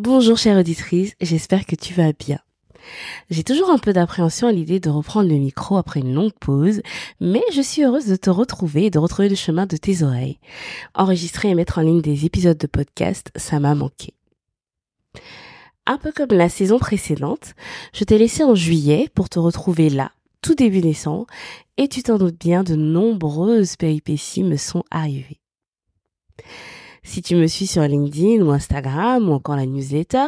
Bonjour chère auditrice, j'espère que tu vas bien. J'ai toujours un peu d'appréhension à l'idée de reprendre le micro après une longue pause, mais je suis heureuse de te retrouver et de retrouver le chemin de tes oreilles. Enregistrer et mettre en ligne des épisodes de podcast, ça m'a manqué. Un peu comme la saison précédente, je t'ai laissé en juillet pour te retrouver là, tout début décembre, et tu t'en doutes bien, de nombreuses péripéties me sont arrivées. Si tu me suis sur LinkedIn ou Instagram ou encore la newsletter,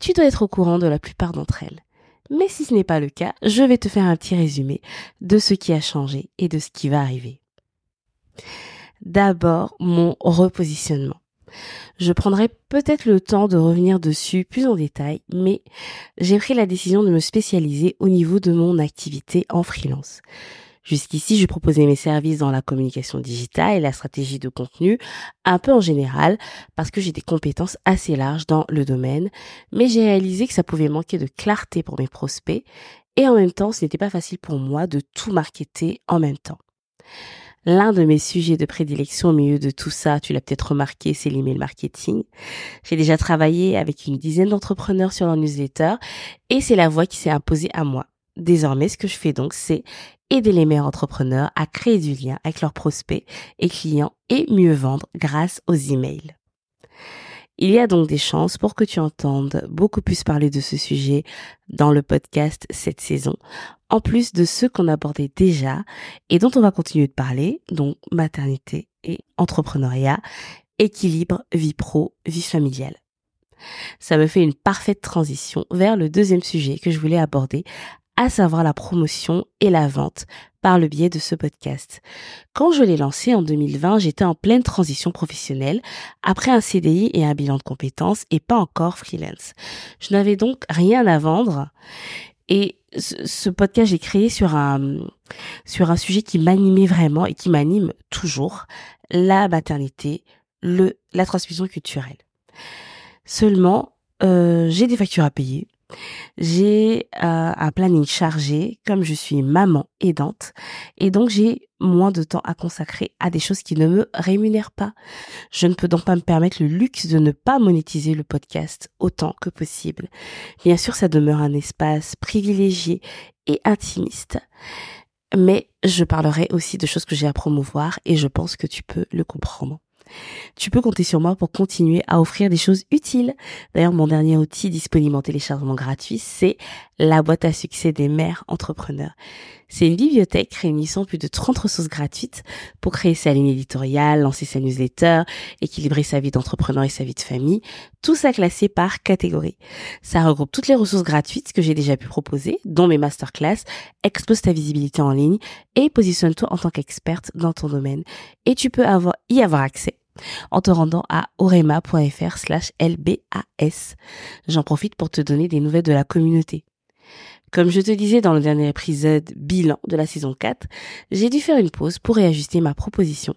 tu dois être au courant de la plupart d'entre elles. Mais si ce n'est pas le cas, je vais te faire un petit résumé de ce qui a changé et de ce qui va arriver. D'abord, mon repositionnement. Je prendrai peut-être le temps de revenir dessus plus en détail, mais j'ai pris la décision de me spécialiser au niveau de mon activité en freelance. Jusqu'ici, je proposais mes services dans la communication digitale et la stratégie de contenu, un peu en général, parce que j'ai des compétences assez larges dans le domaine, mais j'ai réalisé que ça pouvait manquer de clarté pour mes prospects, et en même temps, ce n'était pas facile pour moi de tout marketer en même temps. L'un de mes sujets de prédilection au milieu de tout ça, tu l'as peut-être remarqué, c'est l'email marketing. J'ai déjà travaillé avec une dizaine d'entrepreneurs sur leur newsletter et c'est la voie qui s'est imposée à moi. Désormais, ce que je fais donc, c'est aider les meilleurs entrepreneurs à créer du lien avec leurs prospects et clients et mieux vendre grâce aux emails. Il y a donc des chances pour que tu entendes beaucoup plus parler de ce sujet dans le podcast cette saison, en plus de ceux qu'on abordait déjà et dont on va continuer de parler, donc maternité et entrepreneuriat, équilibre vie pro, vie familiale. Ça me fait une parfaite transition vers le deuxième sujet que je voulais aborder à savoir la promotion et la vente par le biais de ce podcast. Quand je l'ai lancé en 2020, j'étais en pleine transition professionnelle après un CDI et un bilan de compétences et pas encore freelance. Je n'avais donc rien à vendre et ce podcast j'ai créé sur un sur un sujet qui m'animait vraiment et qui m'anime toujours, la maternité, la transmission culturelle. Seulement, euh, j'ai des factures à payer, j'ai euh, un planning chargé, comme je suis maman aidante, et donc j'ai moins de temps à consacrer à des choses qui ne me rémunèrent pas. Je ne peux donc pas me permettre le luxe de ne pas monétiser le podcast autant que possible. Bien sûr, ça demeure un espace privilégié et intimiste, mais je parlerai aussi de choses que j'ai à promouvoir et je pense que tu peux le comprendre. Tu peux compter sur moi pour continuer à offrir des choses utiles. D'ailleurs, mon dernier outil disponible en téléchargement gratuit, c'est la boîte à succès des mères entrepreneurs. C'est une bibliothèque réunissant plus de 30 ressources gratuites pour créer sa ligne éditoriale, lancer sa newsletter, équilibrer sa vie d'entrepreneur et sa vie de famille, tout ça classé par catégorie. Ça regroupe toutes les ressources gratuites que j'ai déjà pu proposer, dont mes masterclass, expose ta visibilité en ligne et positionne-toi en tant qu'experte dans ton domaine. Et tu peux avoir, y avoir accès en te rendant à orema.fr slash lbas. J'en profite pour te donner des nouvelles de la communauté. Comme je te disais dans le dernier épisode bilan de la saison 4, j'ai dû faire une pause pour réajuster ma proposition,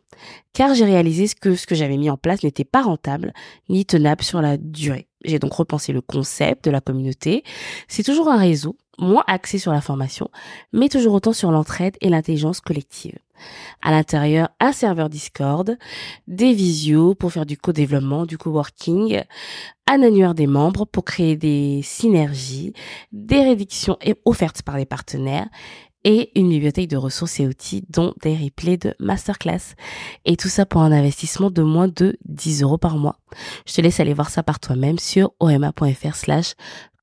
car j'ai réalisé que ce que j'avais mis en place n'était pas rentable ni tenable sur la durée. J'ai donc repensé le concept de la communauté. C'est toujours un réseau, moins axé sur la formation, mais toujours autant sur l'entraide et l'intelligence collective. À l'intérieur, un serveur Discord, des visios pour faire du co-développement, du co-working, un annuaire des membres pour créer des synergies, des réductions offertes par les partenaires et une bibliothèque de ressources et outils dont des replays de masterclass. Et tout ça pour un investissement de moins de 10 euros par mois. Je te laisse aller voir ça par toi-même sur oma.fr slash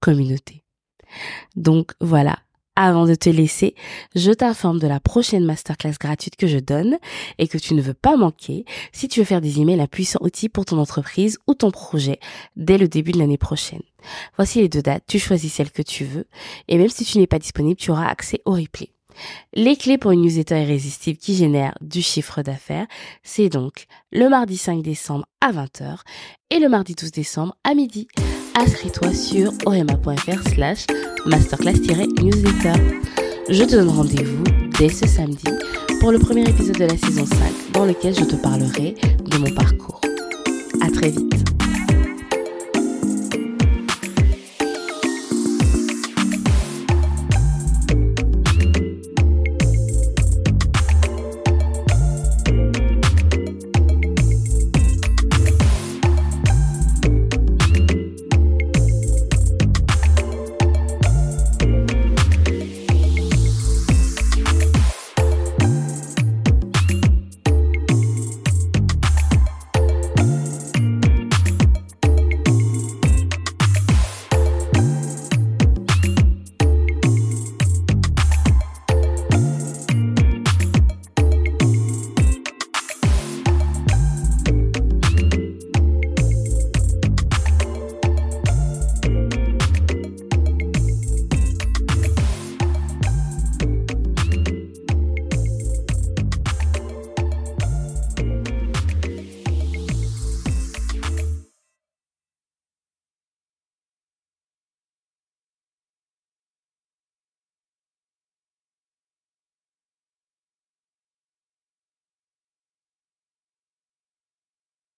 communauté. Donc voilà, avant de te laisser, je t'informe de la prochaine masterclass gratuite que je donne et que tu ne veux pas manquer si tu veux faire des emails à puissant outil pour ton entreprise ou ton projet dès le début de l'année prochaine. Voici les deux dates, tu choisis celle que tu veux et même si tu n'es pas disponible, tu auras accès au replay. Les clés pour une newsletter irrésistible qui génère du chiffre d'affaires, c'est donc le mardi 5 décembre à 20h et le mardi 12 décembre à midi. Inscris-toi sur orema.fr slash masterclass-newsletter. Je te donne rendez-vous dès ce samedi pour le premier épisode de la saison 5 dans lequel je te parlerai de mon parcours. À très vite.